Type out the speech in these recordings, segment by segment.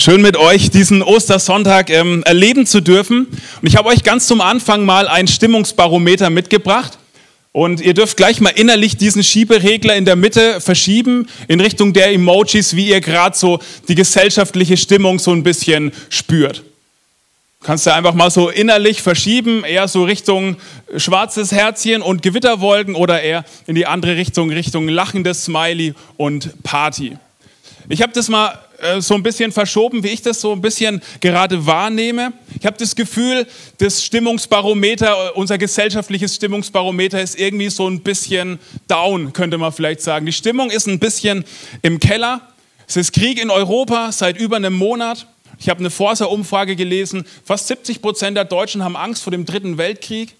Schön mit euch diesen Ostersonntag ähm, erleben zu dürfen. Und ich habe euch ganz zum Anfang mal ein Stimmungsbarometer mitgebracht. Und ihr dürft gleich mal innerlich diesen Schieberegler in der Mitte verschieben in Richtung der Emojis, wie ihr gerade so die gesellschaftliche Stimmung so ein bisschen spürt. Kannst du einfach mal so innerlich verschieben, eher so Richtung schwarzes Herzchen und Gewitterwolken oder eher in die andere Richtung, Richtung lachendes Smiley und Party. Ich habe das mal äh, so ein bisschen verschoben, wie ich das so ein bisschen gerade wahrnehme. Ich habe das Gefühl, das Stimmungsbarometer, unser gesellschaftliches Stimmungsbarometer ist irgendwie so ein bisschen down, könnte man vielleicht sagen. Die Stimmung ist ein bisschen im Keller. Es ist Krieg in Europa seit über einem Monat. Ich habe eine Forsa-Umfrage gelesen, fast 70 Prozent der Deutschen haben Angst vor dem Dritten Weltkrieg.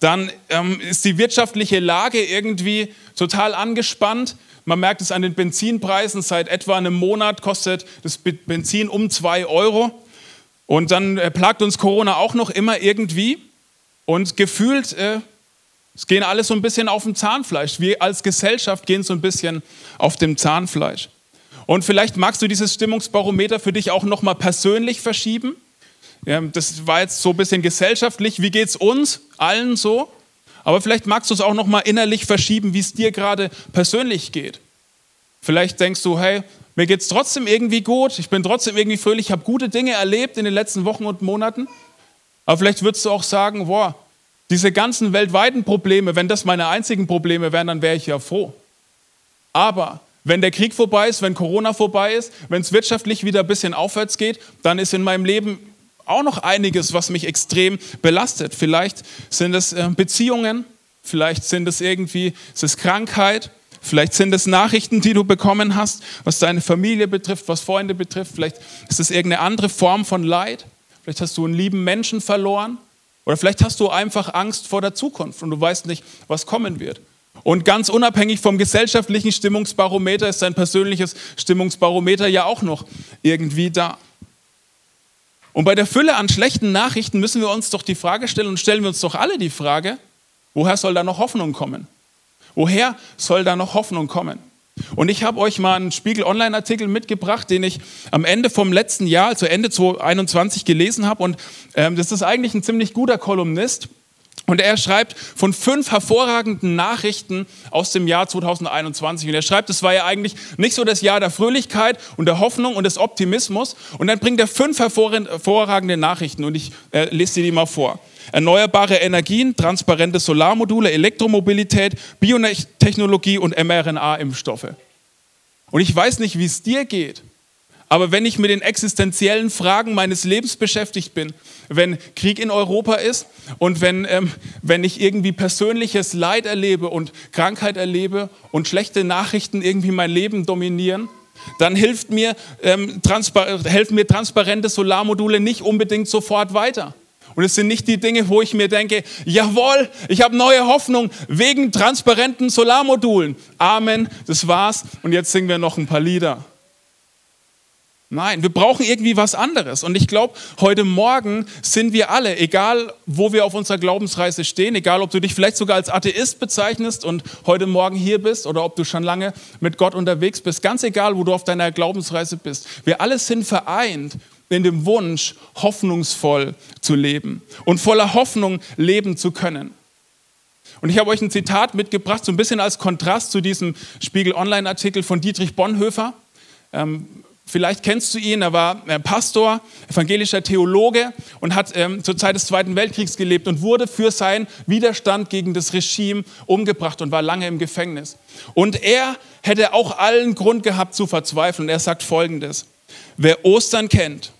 Dann ähm, ist die wirtschaftliche Lage irgendwie total angespannt. Man merkt es an den Benzinpreisen. Seit etwa einem Monat kostet das Benzin um zwei Euro. Und dann äh, plagt uns Corona auch noch immer irgendwie. Und gefühlt, äh, es gehen alle so ein bisschen auf dem Zahnfleisch. Wir als Gesellschaft gehen so ein bisschen auf dem Zahnfleisch. Und vielleicht magst du dieses Stimmungsbarometer für dich auch nochmal persönlich verschieben. Ja, das war jetzt so ein bisschen gesellschaftlich. Wie geht es uns allen so? Aber vielleicht magst du es auch noch mal innerlich verschieben, wie es dir gerade persönlich geht. Vielleicht denkst du, hey, mir geht es trotzdem irgendwie gut, ich bin trotzdem irgendwie fröhlich, ich habe gute Dinge erlebt in den letzten Wochen und Monaten. Aber vielleicht würdest du auch sagen, boah, diese ganzen weltweiten Probleme, wenn das meine einzigen Probleme wären, dann wäre ich ja froh. Aber wenn der Krieg vorbei ist, wenn Corona vorbei ist, wenn es wirtschaftlich wieder ein bisschen aufwärts geht, dann ist in meinem Leben auch noch einiges, was mich extrem belastet. Vielleicht sind es äh, Beziehungen, vielleicht sind es irgendwie, es Krankheit, vielleicht sind es Nachrichten, die du bekommen hast, was deine Familie betrifft, was Freunde betrifft, vielleicht ist es irgendeine andere Form von Leid, vielleicht hast du einen lieben Menschen verloren oder vielleicht hast du einfach Angst vor der Zukunft und du weißt nicht, was kommen wird. Und ganz unabhängig vom gesellschaftlichen Stimmungsbarometer ist dein persönliches Stimmungsbarometer ja auch noch irgendwie da. Und bei der Fülle an schlechten Nachrichten müssen wir uns doch die Frage stellen und stellen wir uns doch alle die Frage, woher soll da noch Hoffnung kommen? Woher soll da noch Hoffnung kommen? Und ich habe euch mal einen Spiegel Online-Artikel mitgebracht, den ich am Ende vom letzten Jahr, also Ende 2021 gelesen habe. Und ähm, das ist eigentlich ein ziemlich guter Kolumnist. Und er schreibt von fünf hervorragenden Nachrichten aus dem Jahr 2021. Und er schreibt, es war ja eigentlich nicht so das Jahr der Fröhlichkeit und der Hoffnung und des Optimismus. Und dann bringt er fünf hervorragende Nachrichten und ich äh, lese dir die mal vor. Erneuerbare Energien, transparente Solarmodule, Elektromobilität, Biotechnologie und mRNA-Impfstoffe. Und ich weiß nicht, wie es dir geht, aber wenn ich mit den existenziellen Fragen meines Lebens beschäftigt bin, wenn Krieg in Europa ist und wenn, ähm, wenn ich irgendwie persönliches Leid erlebe und Krankheit erlebe und schlechte Nachrichten irgendwie mein Leben dominieren, dann hilft mir, ähm, helfen mir transparente Solarmodule nicht unbedingt sofort weiter. Und es sind nicht die Dinge, wo ich mir denke, jawohl, ich habe neue Hoffnung wegen transparenten Solarmodulen. Amen, das war's. Und jetzt singen wir noch ein paar Lieder. Nein, wir brauchen irgendwie was anderes. Und ich glaube, heute Morgen sind wir alle, egal wo wir auf unserer Glaubensreise stehen, egal ob du dich vielleicht sogar als Atheist bezeichnest und heute Morgen hier bist oder ob du schon lange mit Gott unterwegs bist, ganz egal, wo du auf deiner Glaubensreise bist, wir alle sind vereint in dem Wunsch, hoffnungsvoll zu leben und voller Hoffnung leben zu können. Und ich habe euch ein Zitat mitgebracht, so ein bisschen als Kontrast zu diesem Spiegel Online-Artikel von Dietrich Bonhoeffer. Ähm, Vielleicht kennst du ihn, er war äh, Pastor, evangelischer Theologe und hat ähm, zur Zeit des Zweiten Weltkriegs gelebt und wurde für seinen Widerstand gegen das Regime umgebracht und war lange im Gefängnis. Und er hätte auch allen Grund gehabt zu verzweifeln. Er sagt folgendes, wer Ostern kennt,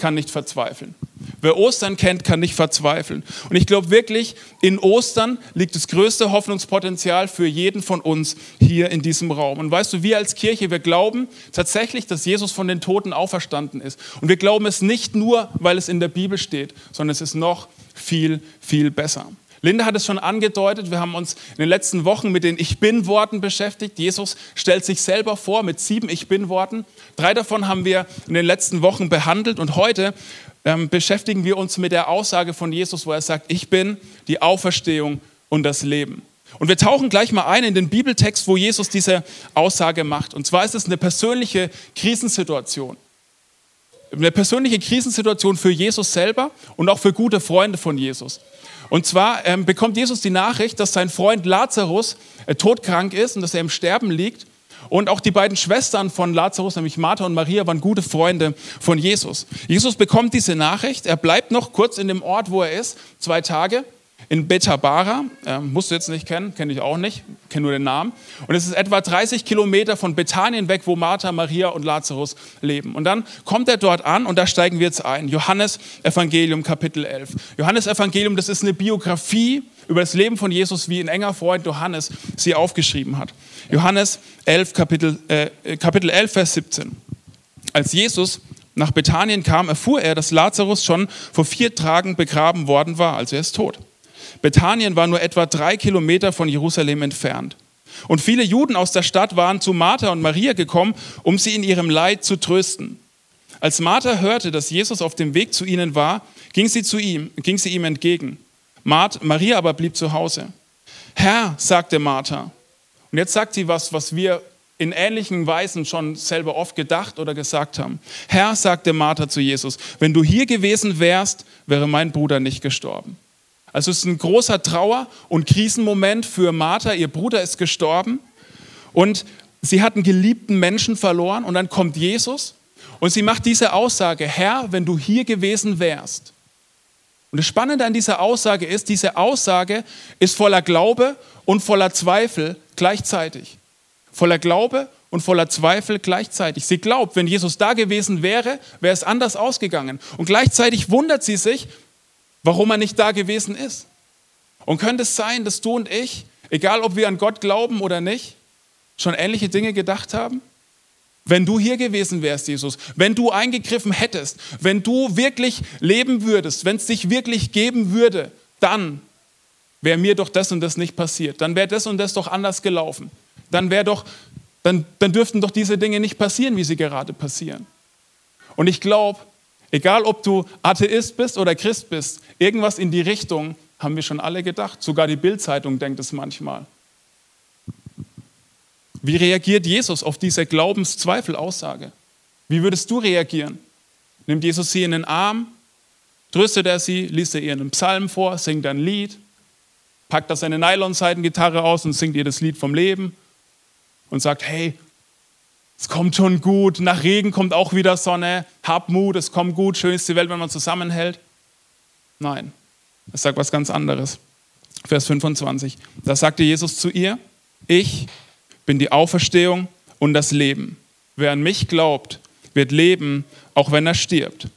kann nicht verzweifeln. Wer Ostern kennt, kann nicht verzweifeln. Und ich glaube wirklich, in Ostern liegt das größte Hoffnungspotenzial für jeden von uns hier in diesem Raum. Und weißt du, wir als Kirche, wir glauben tatsächlich, dass Jesus von den Toten auferstanden ist. Und wir glauben es nicht nur, weil es in der Bibel steht, sondern es ist noch viel, viel besser. Linda hat es schon angedeutet, wir haben uns in den letzten Wochen mit den Ich bin-Worten beschäftigt. Jesus stellt sich selber vor mit sieben Ich bin-Worten. Drei davon haben wir in den letzten Wochen behandelt und heute ähm, beschäftigen wir uns mit der Aussage von Jesus, wo er sagt, ich bin die Auferstehung und das Leben. Und wir tauchen gleich mal ein in den Bibeltext, wo Jesus diese Aussage macht. Und zwar ist es eine persönliche Krisensituation. Eine persönliche Krisensituation für Jesus selber und auch für gute Freunde von Jesus. Und zwar ähm, bekommt Jesus die Nachricht, dass sein Freund Lazarus äh, todkrank ist und dass er im Sterben liegt. Und auch die beiden Schwestern von Lazarus, nämlich Martha und Maria, waren gute Freunde von Jesus. Jesus bekommt diese Nachricht. Er bleibt noch kurz in dem Ort, wo er ist, zwei Tage in Betabara. Ähm, musst du jetzt nicht kennen, kenne ich auch nicht, kenne nur den Namen. Und es ist etwa 30 Kilometer von Bethanien weg, wo Martha, Maria und Lazarus leben. Und dann kommt er dort an und da steigen wir jetzt ein. Johannes Evangelium Kapitel 11. Johannes Evangelium, das ist eine Biografie über das Leben von Jesus, wie ein enger Freund Johannes sie aufgeschrieben hat. Johannes 11, Kapitel, äh, Kapitel 11, Vers 17. Als Jesus nach Bethanien kam, erfuhr er, dass Lazarus schon vor vier Tagen begraben worden war, also er ist tot. Bethanien war nur etwa drei Kilometer von Jerusalem entfernt. Und viele Juden aus der Stadt waren zu Martha und Maria gekommen, um sie in ihrem Leid zu trösten. Als Martha hörte, dass Jesus auf dem Weg zu ihnen war, ging sie zu ihm, ging sie ihm entgegen. Maria aber blieb zu Hause. Herr, sagte Martha. Und jetzt sagt sie was, was wir in ähnlichen Weisen schon selber oft gedacht oder gesagt haben. Herr, sagte Martha zu Jesus, wenn du hier gewesen wärst, wäre mein Bruder nicht gestorben. Also es ist ein großer Trauer- und Krisenmoment für Martha. Ihr Bruder ist gestorben und sie hat einen geliebten Menschen verloren und dann kommt Jesus und sie macht diese Aussage, Herr, wenn du hier gewesen wärst. Und das Spannende an dieser Aussage ist, diese Aussage ist voller Glaube und voller Zweifel gleichzeitig. Voller Glaube und voller Zweifel gleichzeitig. Sie glaubt, wenn Jesus da gewesen wäre, wäre es anders ausgegangen. Und gleichzeitig wundert sie sich, warum er nicht da gewesen ist. Und könnte es sein, dass du und ich, egal ob wir an Gott glauben oder nicht, schon ähnliche Dinge gedacht haben? Wenn du hier gewesen wärst, Jesus, wenn du eingegriffen hättest, wenn du wirklich leben würdest, wenn es dich wirklich geben würde, dann wäre mir doch das und das nicht passiert. Dann wäre das und das doch anders gelaufen. Dann wäre doch, dann, dann dürften doch diese Dinge nicht passieren, wie sie gerade passieren. Und ich glaube, Egal, ob du Atheist bist oder Christ bist, irgendwas in die Richtung haben wir schon alle gedacht. Sogar die Bildzeitung denkt es manchmal. Wie reagiert Jesus auf diese Glaubenszweifelaussage? Wie würdest du reagieren? Nimmt Jesus sie in den Arm? Tröstet er sie? Liest er ihr einen Psalm vor? Singt ein Lied? Packt er seine Nylon-Seitengitarre aus und singt ihr das Lied vom Leben? Und sagt, hey, es kommt schon gut, nach Regen kommt auch wieder Sonne, hab Mut, es kommt gut, schön ist die Welt, wenn man zusammenhält. Nein, es sagt was ganz anderes. Vers 25. Da sagte Jesus zu ihr, ich bin die Auferstehung und das Leben. Wer an mich glaubt, wird leben, auch wenn er stirbt.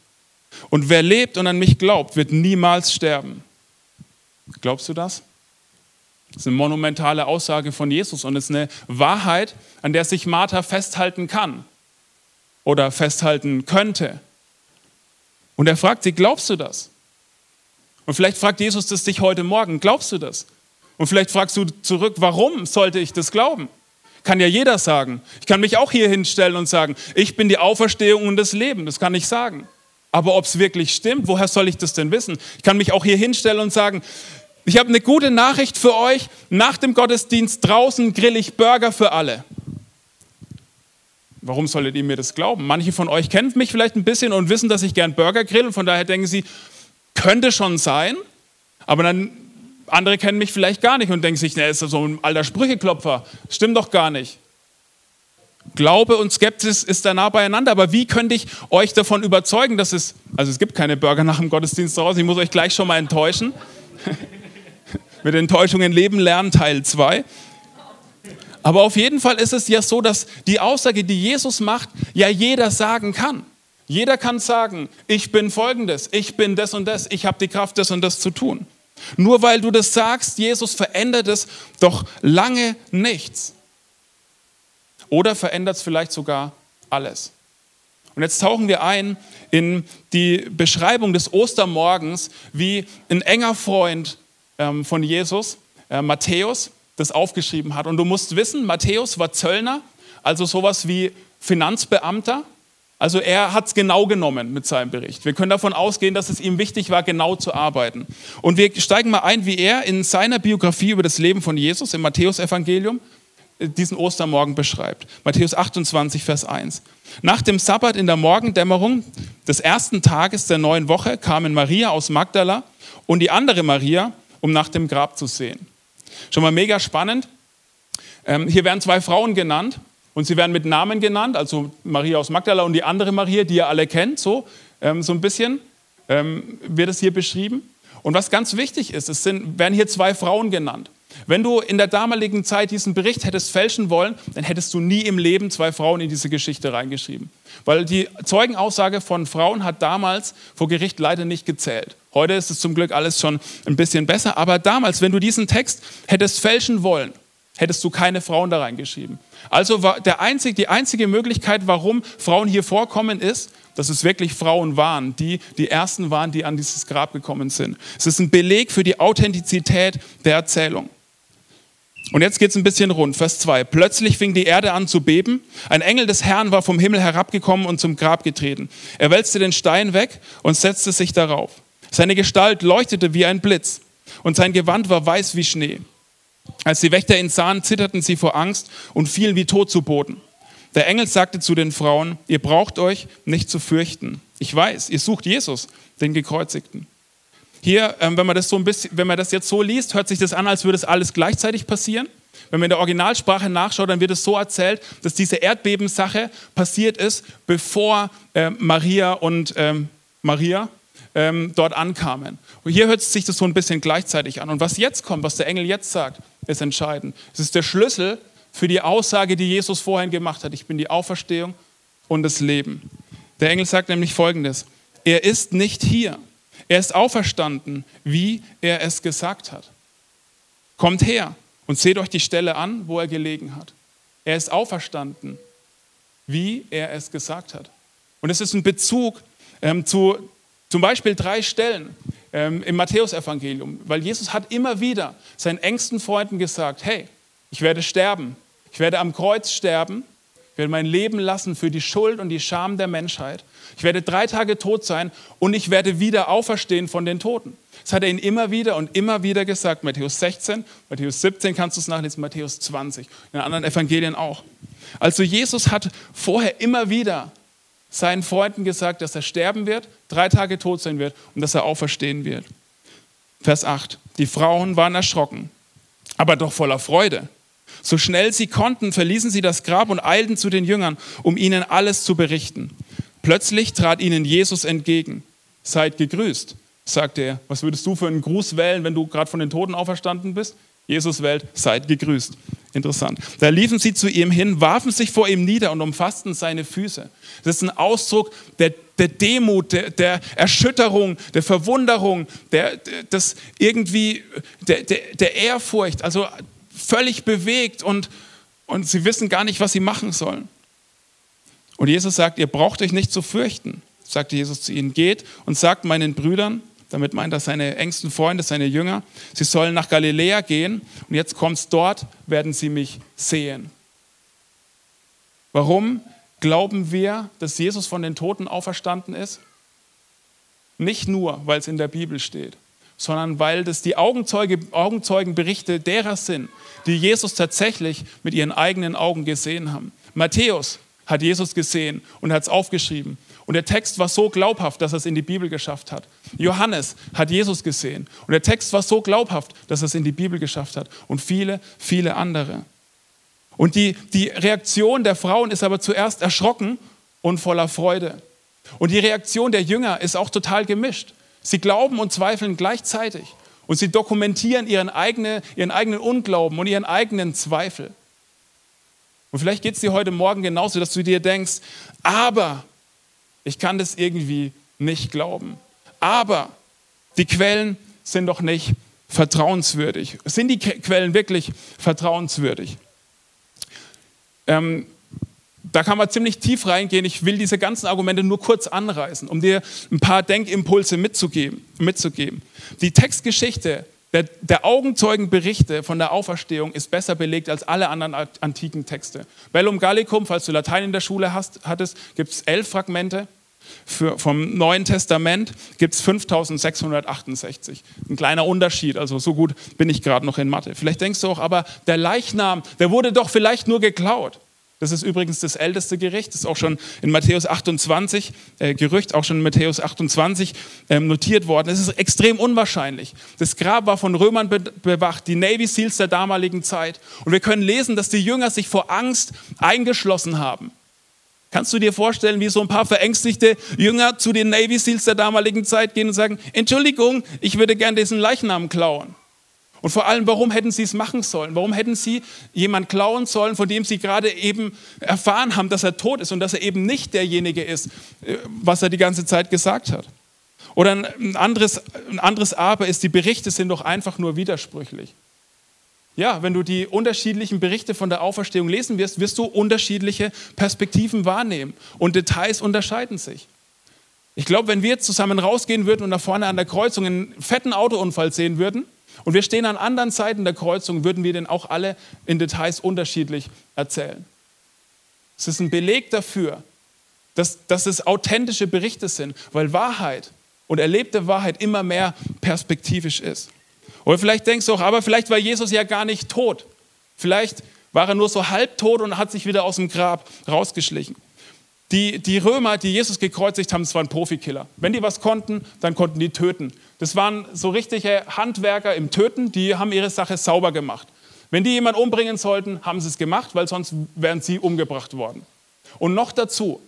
Und wer lebt und an mich glaubt, wird niemals sterben. Glaubst du das? Das ist eine monumentale Aussage von Jesus und es ist eine Wahrheit, an der sich Martha festhalten kann oder festhalten könnte. Und er fragt sie, glaubst du das? Und vielleicht fragt Jesus das dich heute Morgen, glaubst du das? Und vielleicht fragst du zurück, warum sollte ich das glauben? Kann ja jeder sagen. Ich kann mich auch hier hinstellen und sagen, ich bin die Auferstehung und das Leben. Das kann ich sagen. Aber ob es wirklich stimmt, woher soll ich das denn wissen? Ich kann mich auch hier hinstellen und sagen, ich habe eine gute Nachricht für euch. Nach dem Gottesdienst draußen grill ich Burger für alle. Warum solltet ihr mir das glauben? Manche von euch kennen mich vielleicht ein bisschen und wissen, dass ich gern Burger grill und von daher denken sie, könnte schon sein, aber dann andere kennen mich vielleicht gar nicht und denken sich, ne, ist das so ein alter Sprücheklopfer. Stimmt doch gar nicht. Glaube und Skepsis ist da nah beieinander, aber wie könnte ich euch davon überzeugen, dass es, also es gibt keine Burger nach dem Gottesdienst draußen, ich muss euch gleich schon mal enttäuschen. mit Enttäuschungen leben lernen, Teil 2. Aber auf jeden Fall ist es ja so, dass die Aussage, die Jesus macht, ja jeder sagen kann. Jeder kann sagen, ich bin folgendes, ich bin das und das, ich habe die Kraft, das und das zu tun. Nur weil du das sagst, Jesus verändert es doch lange nichts. Oder verändert es vielleicht sogar alles. Und jetzt tauchen wir ein in die Beschreibung des Ostermorgens, wie ein enger Freund ähm, von Jesus, äh, Matthäus, das aufgeschrieben hat. Und du musst wissen, Matthäus war Zöllner, also sowas wie Finanzbeamter. Also er hat es genau genommen mit seinem Bericht. Wir können davon ausgehen, dass es ihm wichtig war, genau zu arbeiten. Und wir steigen mal ein, wie er in seiner Biografie über das Leben von Jesus im Matthäusevangelium äh, diesen Ostermorgen beschreibt. Matthäus 28, Vers 1. Nach dem Sabbat in der Morgendämmerung des ersten Tages der neuen Woche kamen Maria aus Magdala und die andere Maria, um nach dem Grab zu sehen. Schon mal mega spannend. Ähm, hier werden zwei Frauen genannt und sie werden mit Namen genannt, also Maria aus Magdala und die andere Maria, die ihr alle kennt, so, ähm, so ein bisschen ähm, wird es hier beschrieben. Und was ganz wichtig ist, es sind, werden hier zwei Frauen genannt. Wenn du in der damaligen Zeit diesen Bericht hättest fälschen wollen, dann hättest du nie im Leben zwei Frauen in diese Geschichte reingeschrieben. Weil die Zeugenaussage von Frauen hat damals vor Gericht leider nicht gezählt. Heute ist es zum Glück alles schon ein bisschen besser, aber damals, wenn du diesen Text hättest fälschen wollen, hättest du keine Frauen da reingeschrieben. Also war der einzig, die einzige Möglichkeit, warum Frauen hier vorkommen, ist, dass es wirklich Frauen waren, die die ersten waren, die an dieses Grab gekommen sind. Es ist ein Beleg für die Authentizität der Erzählung. Und jetzt geht es ein bisschen rund. Vers 2. Plötzlich fing die Erde an zu beben. Ein Engel des Herrn war vom Himmel herabgekommen und zum Grab getreten. Er wälzte den Stein weg und setzte sich darauf. Seine Gestalt leuchtete wie ein Blitz und sein Gewand war weiß wie Schnee. Als die Wächter ihn sahen, zitterten sie vor Angst und fielen wie tot zu Boden. Der Engel sagte zu den Frauen, ihr braucht euch nicht zu fürchten. Ich weiß, ihr sucht Jesus, den Gekreuzigten. Hier, ähm, wenn man das so ein bisschen, wenn man das jetzt so liest, hört sich das an, als würde es alles gleichzeitig passieren. Wenn man in der Originalsprache nachschaut, dann wird es so erzählt, dass diese Erdbebensache passiert ist, bevor äh, Maria und ähm, Maria ähm, dort ankamen. Und hier hört sich das so ein bisschen gleichzeitig an. Und was jetzt kommt, was der Engel jetzt sagt, ist entscheidend. Es ist der Schlüssel für die Aussage, die Jesus vorhin gemacht hat. Ich bin die Auferstehung und das Leben. Der Engel sagt nämlich Folgendes. Er ist nicht hier. Er ist auferstanden, wie er es gesagt hat. Kommt her und seht euch die Stelle an, wo er gelegen hat. Er ist auferstanden, wie er es gesagt hat. Und es ist ein Bezug ähm, zu zum Beispiel drei Stellen ähm, im Matthäusevangelium, weil Jesus hat immer wieder seinen engsten Freunden gesagt, hey, ich werde sterben, ich werde am Kreuz sterben, ich werde mein Leben lassen für die Schuld und die Scham der Menschheit. Ich werde drei Tage tot sein und ich werde wieder auferstehen von den Toten. Das hat er ihnen immer wieder und immer wieder gesagt. Matthäus 16, Matthäus 17 kannst du es nachlesen, Matthäus 20, in anderen Evangelien auch. Also Jesus hat vorher immer wieder seinen Freunden gesagt, dass er sterben wird, drei Tage tot sein wird und dass er auferstehen wird. Vers 8. Die Frauen waren erschrocken, aber doch voller Freude. So schnell sie konnten, verließen sie das Grab und eilten zu den Jüngern, um ihnen alles zu berichten. Plötzlich trat ihnen Jesus entgegen. Seid gegrüßt, sagte er. Was würdest du für einen Gruß wählen, wenn du gerade von den Toten auferstanden bist? Jesus wählt, seid gegrüßt. Interessant. Da liefen sie zu ihm hin, warfen sich vor ihm nieder und umfassten seine Füße. Das ist ein Ausdruck der, der Demut, der, der, Erschütterung, der Verwunderung, der, des irgendwie, der, der, der Ehrfurcht, also völlig bewegt und, und sie wissen gar nicht, was sie machen sollen. Und Jesus sagt, ihr braucht euch nicht zu fürchten, sagte Jesus zu ihnen, geht und sagt meinen Brüdern, damit meint er seine engsten Freunde, seine Jünger. Sie sollen nach Galiläa gehen und jetzt kommt's dort, werden sie mich sehen. Warum glauben wir, dass Jesus von den Toten auferstanden ist? Nicht nur, weil es in der Bibel steht, sondern weil das die Augenzeuge, Augenzeugenberichte derer sind, die Jesus tatsächlich mit ihren eigenen Augen gesehen haben. Matthäus hat Jesus gesehen und hat es aufgeschrieben. Und der Text war so glaubhaft, dass er es in die Bibel geschafft hat. Johannes hat Jesus gesehen. Und der Text war so glaubhaft, dass er es in die Bibel geschafft hat. Und viele, viele andere. Und die, die Reaktion der Frauen ist aber zuerst erschrocken und voller Freude. Und die Reaktion der Jünger ist auch total gemischt. Sie glauben und zweifeln gleichzeitig. Und sie dokumentieren ihren, eigene, ihren eigenen Unglauben und ihren eigenen Zweifel. Und vielleicht geht es dir heute Morgen genauso, dass du dir denkst, aber Ich kann das irgendwie nicht glauben. Aber die Quellen sind doch nicht vertrauenswürdig. Sind die Quellen wirklich vertrauenswürdig? Ähm, da kann man ziemlich tief reingehen. Ich will diese ganzen Argumente nur kurz anreißen, um dir ein paar Denkimpulse mitzugeben. mitzugeben. Die Textgeschichte der, der, Augenzeugenberichte von der Auferstehung ist besser belegt als alle anderen antiken Texte. Bellum Gallicum, falls du Latein in der Schule hast, hattest, gibt es elf Fragmente. Für, vom Neuen Testament gibt es 5668. Ein kleiner Unterschied, also so gut bin ich gerade noch in Mathe. Vielleicht denkst du auch, aber der Leichnam, der wurde doch vielleicht nur geklaut. Das ist übrigens das älteste Gericht, das ist auch schon in Matthäus 28, äh, Gerücht, auch schon in Matthäus 28 äh, notiert worden. Es ist extrem unwahrscheinlich. Das Grab war von Römern be bewacht, die Navy Seals der damaligen Zeit. Und wir können lesen, dass die Jünger sich vor Angst eingeschlossen haben. Kannst du dir vorstellen, wie so ein paar verängstigte Jünger zu den Navy Seals der damaligen Zeit gehen und sagen, Entschuldigung, ich würde gern diesen Leichnam klauen? Und vor allem, warum hätten sie es machen sollen? Warum hätten sie jemand klauen sollen, von dem sie gerade eben erfahren haben, dass er tot ist und dass er eben nicht derjenige ist, äh, was er die ganze Zeit gesagt hat? Oder ein anderes, ein anderes Aber ist, die Berichte sind doch einfach nur widersprüchlich. Ja, wenn du die unterschiedlichen Berichte von der Auferstehung lesen wirst, wirst du unterschiedliche Perspektiven wahrnehmen und Details unterscheiden sich. Ich glaube, wenn wir jetzt zusammen rausgehen würden und da vorne an der Kreuzung einen fetten Autounfall sehen würden, und wir stehen an anderen Seiten der Kreuzung, würden wir den auch alle in Details unterschiedlich erzählen. Es ist ein Beleg dafür, dass, dass es authentische Berichte sind, weil Wahrheit und erlebte Wahrheit immer mehr perspektivisch ist. Oder vielleicht denkst du auch, aber vielleicht war Jesus ja gar nicht tot. Vielleicht war er nur so halbtot und hat sich wieder aus dem Grab rausgeschlichen. Die, die Römer, die Jesus gekreuzigt haben, das waren Profikiller. Wenn die was konnten, dann konnten die töten. Das waren so richtige Handwerker im Töten, die haben ihre Sache sauber gemacht. Wenn die jemanden umbringen sollten, haben sie es gemacht, weil sonst wären sie umgebracht worden. Und noch dazu,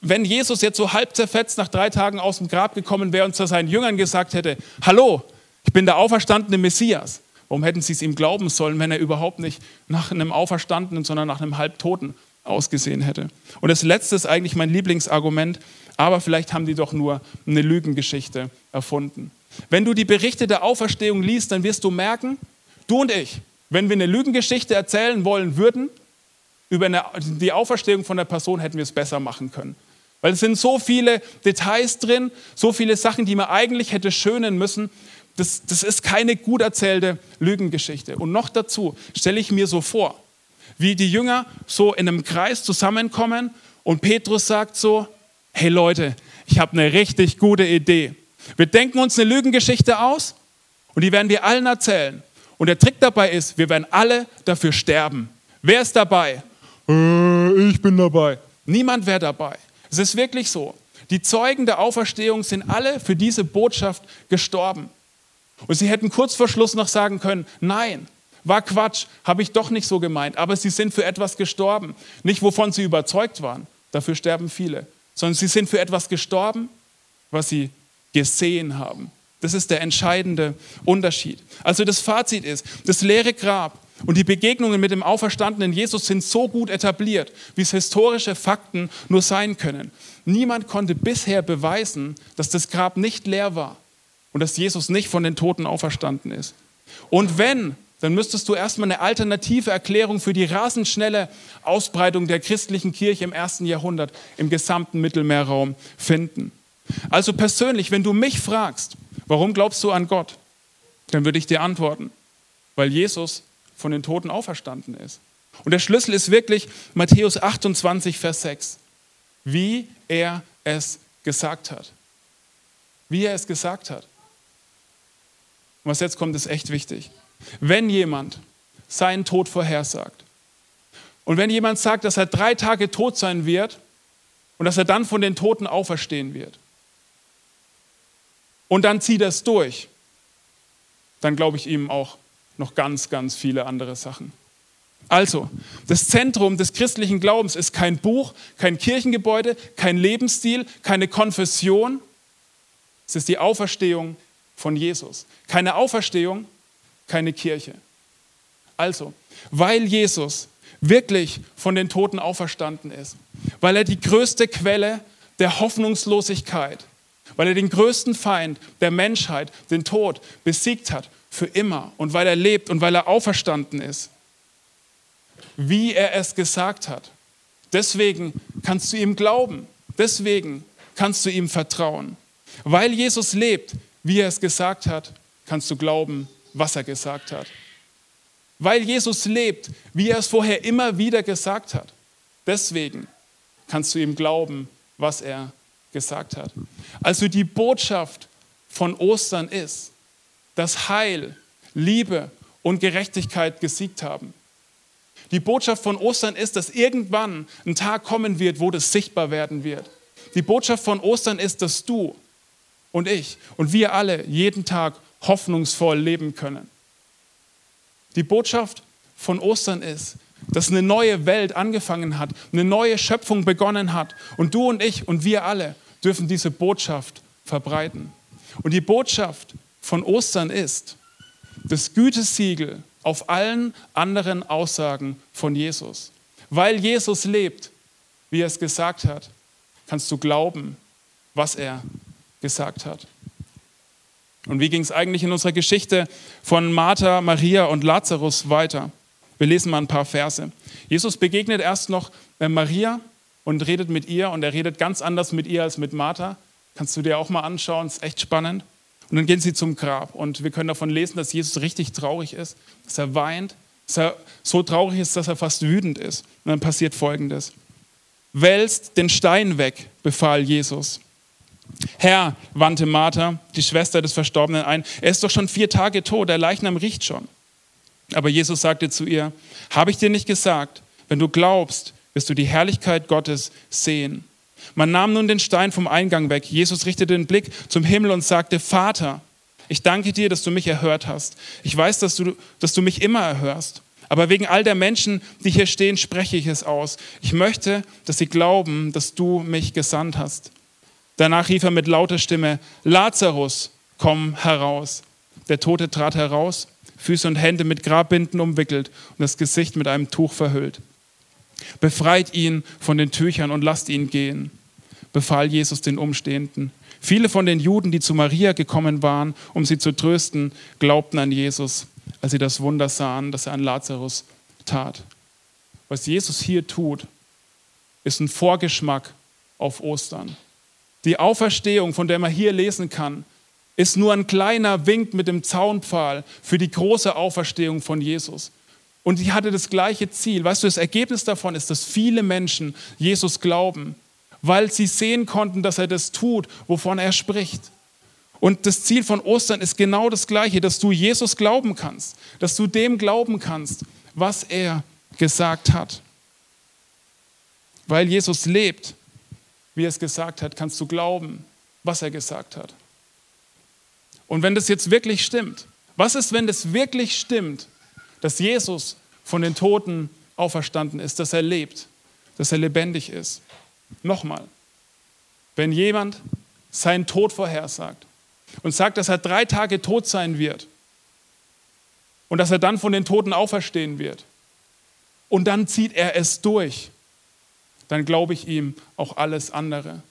wenn Jesus jetzt so halb zerfetzt nach drei Tagen aus dem Grab gekommen wäre und zu seinen Jüngern gesagt hätte, hallo, ich bin der auferstandene Messias, warum hätten sie es ihm glauben sollen, wenn er überhaupt nicht nach einem Auferstandenen, sondern nach einem Halbtoten ausgesehen hätte. Und das letzte ist eigentlich mein Lieblingsargument, aber vielleicht haben die doch nur eine Lügengeschichte erfunden. Wenn du die Berichte der Auferstehung liest, dann wirst du merken, du und ich, wenn wir eine Lügengeschichte erzählen wollen würden, über eine, die Auferstehung von der Person hätten wir es besser machen können. Weil es sind so viele Details drin, so viele Sachen, die man eigentlich hätte schönen müssen. Das, das ist keine gut erzählte Lügengeschichte. Und noch dazu stelle ich mir so vor, wie die Jünger so in einem Kreis zusammenkommen und Petrus sagt so, hey Leute, ich habe eine richtig gute Idee. Wir denken uns eine Lügengeschichte aus und die werden wir allen erzählen. Und der Trick dabei ist, wir werden alle dafür sterben. Wer ist dabei? Äh, ich bin dabei. Niemand wäre dabei. Es ist wirklich so. Die Zeugen der Auferstehung sind alle für diese Botschaft gestorben. Und sie hätten kurz vor Schluss noch sagen können, nein, war Quatsch, habe ich doch nicht so gemeint. Aber sie sind für etwas gestorben. Nicht, wovon sie überzeugt waren, dafür sterben viele, sondern sie sind für etwas gestorben, was sie gesehen haben. Das ist der entscheidende Unterschied. Also das Fazit ist, das leere Grab und die Begegnungen mit dem auferstandenen Jesus sind so gut etabliert, wie es historische Fakten nur sein können. Niemand konnte bisher beweisen, dass das Grab nicht leer war und dass Jesus nicht von den Toten auferstanden ist. Und wenn dann müsstest du erstmal eine alternative Erklärung für die rasend schnelle Ausbreitung der christlichen Kirche im ersten Jahrhundert im gesamten Mittelmeerraum finden. Also persönlich, wenn du mich fragst, warum glaubst du an Gott, dann würde ich dir antworten, weil Jesus von den Toten auferstanden ist. Und der Schlüssel ist wirklich Matthäus 28, Vers 6, wie er es gesagt hat. Wie er es gesagt hat. Und was jetzt kommt, ist echt wichtig. Wenn jemand seinen Tod vorhersagt und wenn jemand sagt, dass er drei Tage tot sein wird und dass er dann von den Toten auferstehen wird und dann zieht er es durch, dann glaube ich ihm auch noch ganz, ganz viele andere Sachen. Also, das Zentrum des christlichen Glaubens ist kein Buch, kein Kirchengebäude, kein Lebensstil, keine Konfession. Es ist die Auferstehung von Jesus. Keine Auferstehung, keine Kirche. Also, weil Jesus wirklich von den Toten auferstanden ist, weil er die größte Quelle der Hoffnungslosigkeit, weil er den größten Feind der Menschheit, den Tod, besiegt hat für immer und weil er lebt und weil er auferstanden ist, wie er es gesagt hat. Deswegen kannst du ihm glauben, deswegen kannst du ihm vertrauen. Weil Jesus lebt, wie er es gesagt hat, kannst du glauben, was er gesagt hat. Weil Jesus lebt, wie er es vorher immer wieder gesagt hat. Deswegen kannst du ihm glauben, was er gesagt hat. Also die Botschaft von Ostern ist, dass Heil, Liebe und Gerechtigkeit gesiegt haben. Die Botschaft von Ostern ist, dass irgendwann ein Tag kommen wird, wo das sichtbar werden wird. Die Botschaft von Ostern ist, dass du und ich und wir alle jeden Tag hoffnungsvoll leben können. Die Botschaft von Ostern ist, dass eine neue Welt angefangen hat, eine neue Schöpfung begonnen hat. Und du und ich und wir alle dürfen diese Botschaft verbreiten. Und die Botschaft von Ostern ist das Gütesiegel auf allen anderen Aussagen von Jesus. Weil Jesus lebt, wie er es gesagt hat, kannst du glauben, was er gesagt hat. Und wie ging es eigentlich in unserer Geschichte von Martha, Maria und Lazarus weiter? Wir lesen mal ein paar Verse. Jesus begegnet erst noch äh, Maria und redet mit ihr und er redet ganz anders mit ihr als mit Martha. Kannst du dir auch mal anschauen, ist echt spannend. Und dann gehen sie zum Grab und wir können davon lesen, dass Jesus richtig traurig ist, dass er weint, dass er so traurig ist, dass er fast wütend ist. Und dann passiert Folgendes. Wälzt den Stein weg, befahl Jesus. Herr, wandte Martha, die Schwester des Verstorbenen, ein, er ist doch schon vier Tage tot, der Leichnam riecht schon. Aber Jesus sagte zu ihr, habe ich dir nicht gesagt, wenn du glaubst, wirst du die Herrlichkeit Gottes sehen. Man nahm nun den Stein vom Eingang weg. Jesus richtete den Blick zum Himmel und sagte, Vater, ich danke dir, dass du mich erhört hast. Ich weiß, dass du, dass du mich immer erhörst. Aber wegen all der Menschen, die hier stehen, spreche ich es aus. Ich möchte, dass sie glauben, dass du mich gesandt hast. Danach rief er mit lauter Stimme, Lazarus, komm heraus. Der Tote trat heraus, Füße und Hände mit Grabbinden umwickelt und das Gesicht mit einem Tuch verhüllt. Befreit ihn von den Tüchern und lasst ihn gehen, befahl Jesus den Umstehenden. Viele von den Juden, die zu Maria gekommen waren, um sie zu trösten, glaubten an Jesus, als sie das Wunder sahen, das er an Lazarus tat. Was Jesus hier tut, ist ein Vorgeschmack auf Ostern. Die Auferstehung, von der man hier lesen kann, ist nur ein kleiner Wink mit dem Zaunpfahl für die große Auferstehung von Jesus. Und die hatte das gleiche Ziel. Weißt du, das Ergebnis davon ist, dass viele Menschen Jesus glauben, weil sie sehen konnten, dass er das tut, wovon er spricht. Und das Ziel von Ostern ist genau das gleiche, dass du Jesus glauben kannst, dass du dem glauben kannst, was er gesagt hat. Weil Jesus lebt, wie er es gesagt hat, kannst du glauben, was er gesagt hat. Und wenn das jetzt wirklich stimmt, was ist, wenn das wirklich stimmt, dass Jesus von den Toten auferstanden ist, dass er lebt, dass er lebendig ist? Nochmal, wenn jemand seinen Tod vorhersagt und sagt, dass er drei Tage tot sein wird und dass er dann von den Toten auferstehen wird und dann zieht er es durch, dann glaube ich ihm auch alles andere.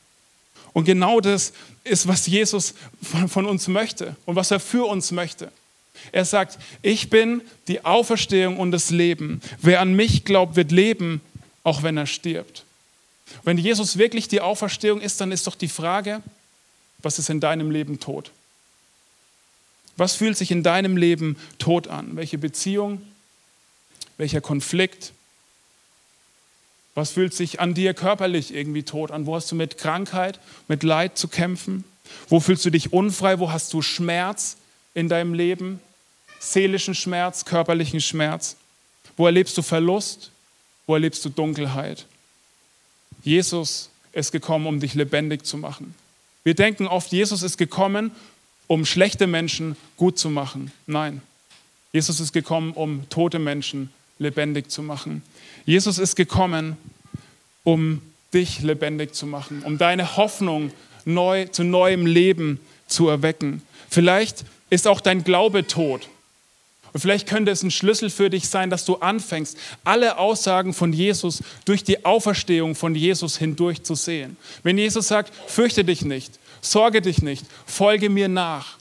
Und genau das ist, was Jesus von uns möchte und was er für uns möchte. Er sagt, ich bin die Auferstehung und das Leben. Wer an mich glaubt, wird leben, auch wenn er stirbt. Wenn Jesus wirklich die Auferstehung ist, dann ist doch die Frage, was ist in deinem Leben tot? Was fühlt sich in deinem Leben tot an? Welche Beziehung? Welcher Konflikt? Was fühlt sich an dir körperlich irgendwie tot an? Wo hast du mit Krankheit, mit Leid zu kämpfen? Wo fühlst du dich unfrei? Wo hast du Schmerz in deinem Leben? Seelischen Schmerz, körperlichen Schmerz? Wo erlebst du Verlust? Wo erlebst du Dunkelheit? Jesus ist gekommen, um dich lebendig zu machen. Wir denken oft, Jesus ist gekommen, um schlechte Menschen gut zu machen. Nein, Jesus ist gekommen, um tote Menschen lebendig zu machen. Jesus ist gekommen, um dich lebendig zu machen, um deine Hoffnung neu, zu neuem Leben zu erwecken. Vielleicht ist auch dein Glaube tot. Und vielleicht könnte es ein Schlüssel für dich sein, dass du anfängst, alle Aussagen von Jesus durch die Auferstehung von Jesus hindurch zu sehen. Wenn Jesus sagt, fürchte dich nicht, sorge dich nicht, folge mir nach,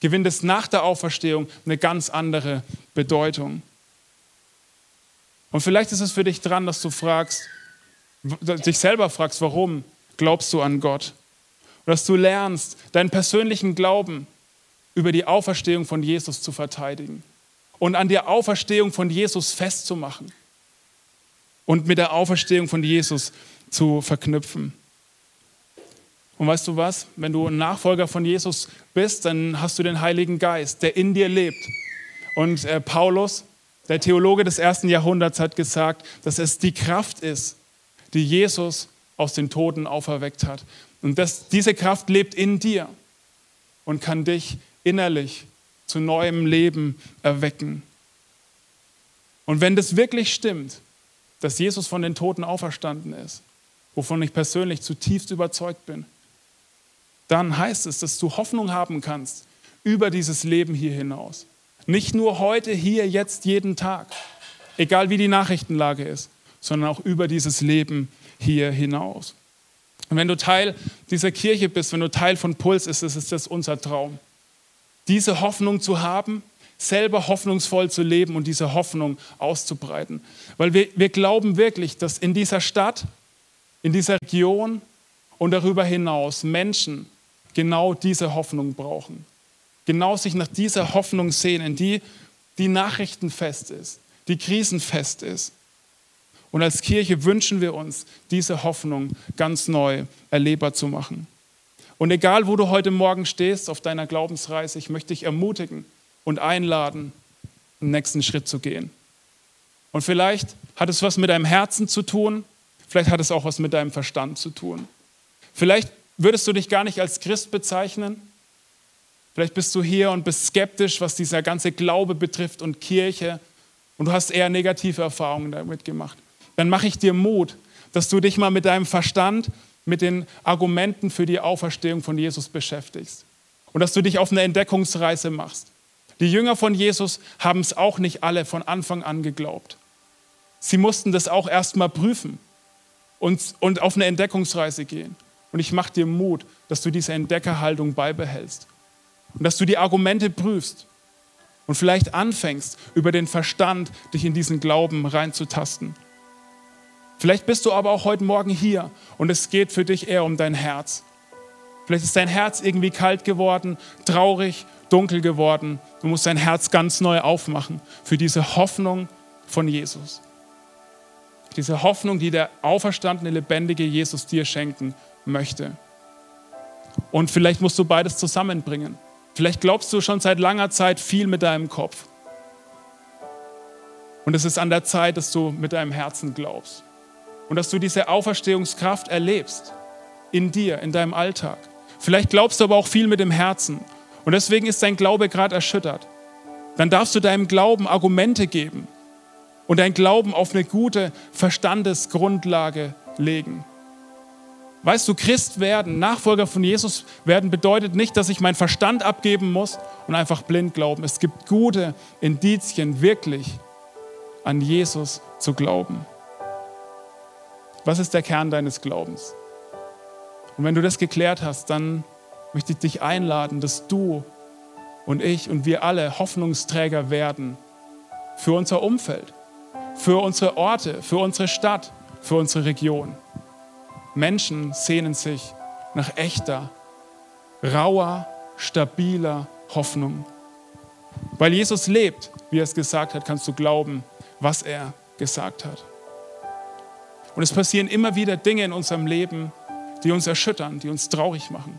gewinnt es nach der Auferstehung eine ganz andere Bedeutung. Und vielleicht ist es für dich dran, dass du fragst, dich selber fragst, warum glaubst du an Gott? Dass du lernst, deinen persönlichen Glauben über die Auferstehung von Jesus zu verteidigen und an der Auferstehung von Jesus festzumachen und mit der Auferstehung von Jesus zu verknüpfen. Und weißt du was? Wenn du ein Nachfolger von Jesus bist, dann hast du den Heiligen Geist, der in dir lebt. Und äh, Paulus, der Theologe des ersten Jahrhunderts, hat gesagt, dass es die Kraft ist, die Jesus aus den Toten auferweckt hat. Und dass diese Kraft lebt in dir und kann dich innerlich zu neuem Leben erwecken. Und wenn das wirklich stimmt, dass Jesus von den Toten auferstanden ist, wovon ich persönlich zutiefst überzeugt bin, dann heißt es, dass du Hoffnung haben kannst über dieses Leben hier hinaus. Nicht nur heute, hier, jetzt, jeden Tag, egal wie die Nachrichtenlage ist, sondern auch über dieses Leben hier hinaus. Und wenn du Teil dieser Kirche bist, wenn du Teil von Puls ist, ist das unser Traum diese Hoffnung zu haben, selber hoffnungsvoll zu leben und diese Hoffnung auszubreiten. Weil wir, wir glauben wirklich, dass in dieser Stadt, in dieser Region und darüber hinaus Menschen genau diese Hoffnung brauchen. Genau sich nach dieser Hoffnung sehnen, die, die nachrichtenfest ist, die krisenfest ist. Und als Kirche wünschen wir uns, diese Hoffnung ganz neu erlebbar zu machen. Und egal, wo du heute Morgen stehst auf deiner Glaubensreise, ich möchte dich ermutigen und einladen, den nächsten Schritt zu gehen. Und vielleicht hat es was mit deinem Herzen zu tun, vielleicht hat es auch was mit deinem Verstand zu tun. Vielleicht würdest du dich gar nicht als Christ bezeichnen. Vielleicht bist du hier und bist skeptisch, was dieser ganze Glaube betrifft und Kirche und du hast eher negative Erfahrungen damit gemacht. Dann mache ich dir Mut, dass du dich mal mit deinem Verstand mit den Argumenten für die Auferstehung von Jesus beschäftigst und dass du dich auf eine Entdeckungsreise machst. Die Jünger von Jesus haben es auch nicht alle von Anfang an geglaubt. Sie mussten das auch erstmal prüfen und, und auf eine Entdeckungsreise gehen. Und ich mache dir Mut, dass du diese Entdeckerhaltung beibehältst und dass du die Argumente prüfst und vielleicht anfängst, über den Verstand dich in diesen Glauben reinzutasten. Vielleicht bist du aber auch heute Morgen hier und es geht für dich eher um dein Herz. Vielleicht ist dein Herz irgendwie kalt geworden, traurig, dunkel geworden. Du musst dein Herz ganz neu aufmachen für diese Hoffnung von Jesus. Diese Hoffnung, die der auferstandene, lebendige Jesus dir schenken möchte. Und vielleicht musst du beides zusammenbringen. Vielleicht glaubst du schon seit langer Zeit viel mit deinem Kopf. Und es ist an der Zeit, dass du mit deinem Herzen glaubst und dass du diese Auferstehungskraft erlebst in dir, in deinem Alltag. Vielleicht glaubst du aber auch viel mit dem Herzen und deswegen ist dein Glaube gerade erschüttert. Dann darfst du deinem Glauben Argumente geben und dein Glauben auf eine gute Verstandesgrundlage legen. Weißt du, Christ werden, Nachfolger von Jesus werden, bedeutet nicht, dass ich meinen Verstand abgeben muss und einfach blind glauben. Es gibt gute Indizien, wirklich an Jesus zu glauben. Was ist der Kern deines Glaubens? Und wenn du das geklärt hast, dann möchte ich dich einladen, dass du und ich und wir alle Hoffnungsträger werden für unser Umfeld, für unsere Orte, für unsere Stadt, für unsere Region. Menschen sehnen sich nach echter, rauer, stabiler Hoffnung. Weil Jesus lebt, wie er es gesagt hat, kannst du glauben, was er gesagt hat. Und es passieren immer wieder Dinge in unserem Leben, die uns erschüttern, die uns traurig machen.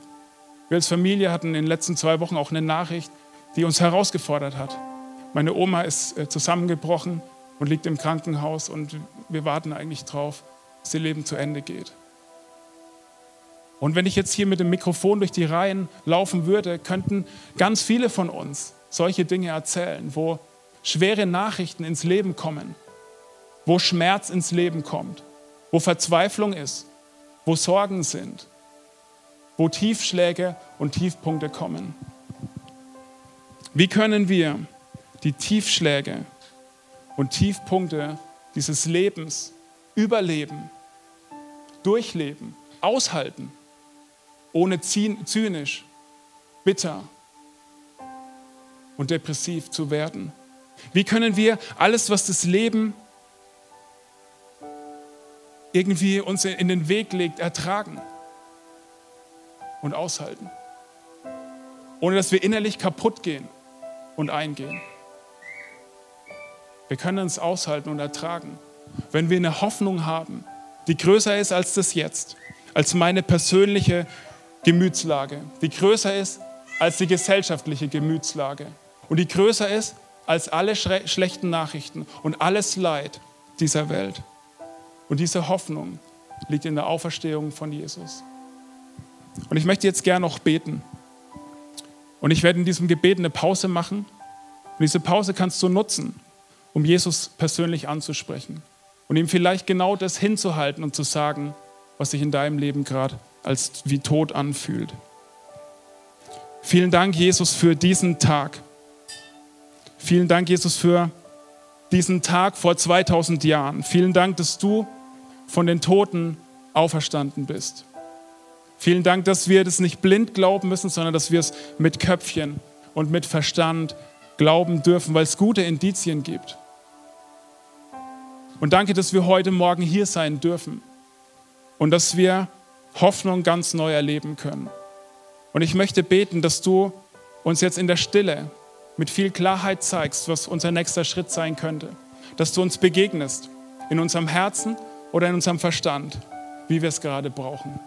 Wir als Familie hatten in den letzten zwei Wochen auch eine Nachricht, die uns herausgefordert hat. Meine Oma ist äh, zusammengebrochen und liegt im Krankenhaus und wir warten eigentlich drauf, dass ihr Leben zu Ende geht. Und wenn ich jetzt hier mit dem Mikrofon durch die Reihen laufen würde, könnten ganz viele von uns solche Dinge erzählen, wo schwere Nachrichten ins Leben kommen, wo Schmerz ins Leben kommt, wo Verzweiflung ist, wo Sorgen sind, wo Tiefschläge und Tiefpunkte kommen. Wie können wir die Tiefschläge und Tiefpunkte dieses Lebens überleben, durchleben, aushalten, ohne zynisch, bitter und depressiv zu werden? Wie können wir alles, was das Leben irgendwie uns in den Weg legt, ertragen und aushalten? Ohne dass wir innerlich kaputt gehen und eingehen. Wir können es aushalten und ertragen, wenn wir eine Hoffnung haben, die größer ist als das Jetzt, als meine persönliche Gemütslage, die größer ist als die gesellschaftliche Gemütslage und die größer ist als alle schlechten Nachrichten und alles Leid dieser Welt. Und diese Hoffnung liegt in der Auferstehung von Jesus. Und ich möchte jetzt gerne noch beten. Und ich werde in diesem Gebet eine Pause machen. Und diese Pause kannst du nutzen, um Jesus persönlich anzusprechen und ihm vielleicht genau das hinzuhalten und zu sagen, was sich in deinem Leben gerade als wie tot anfühlt. Vielen Dank, Jesus, für diesen Tag. Vielen Dank, Jesus, für diesen Tag vor 2000 Jahren. Vielen Dank, dass du von den Toten auferstanden bist. Vielen Dank, dass wir das nicht blind glauben müssen, sondern dass wir es mit Köpfchen und mit Verstand glauben dürfen, weil es gute Indizien gibt. Und danke, dass wir heute Morgen hier sein dürfen und dass wir Hoffnung ganz neu erleben können. Und ich möchte beten, dass du uns jetzt in der Stille mit viel Klarheit zeigst, was unser nächster Schritt sein könnte. Dass du uns begegnest, in unserem Herzen oder in unserem Verstand, wie wir es gerade brauchen.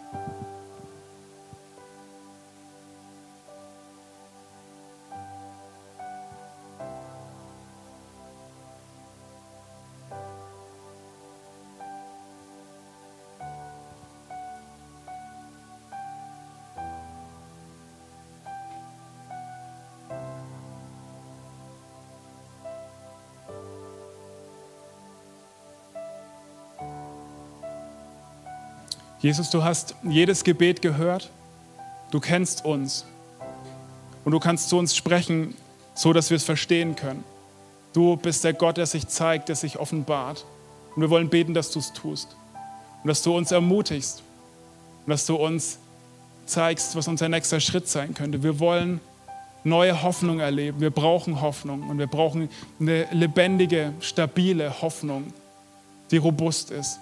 Jesus, du hast jedes Gebet gehört. Du kennst uns. Und du kannst zu uns sprechen, so dass wir es verstehen können. Du bist der Gott, der sich zeigt, der sich offenbart. Und wir wollen beten, dass du es tust. Und dass du uns ermutigst. Und dass du uns zeigst, was unser nächster Schritt sein könnte. Wir wollen neue Hoffnung erleben. Wir brauchen Hoffnung. Und wir brauchen eine lebendige, stabile Hoffnung, die robust ist.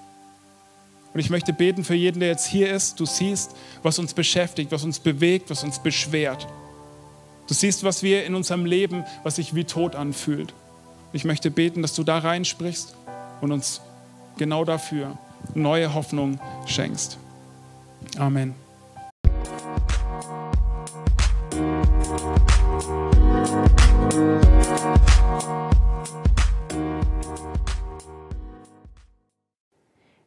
Und ich möchte beten für jeden, der jetzt hier ist. Du siehst, was uns beschäftigt, was uns bewegt, was uns beschwert. Du siehst, was wir in unserem Leben, was sich wie tot anfühlt. Ich möchte beten, dass du da reinsprichst und uns genau dafür neue Hoffnung schenkst. Amen.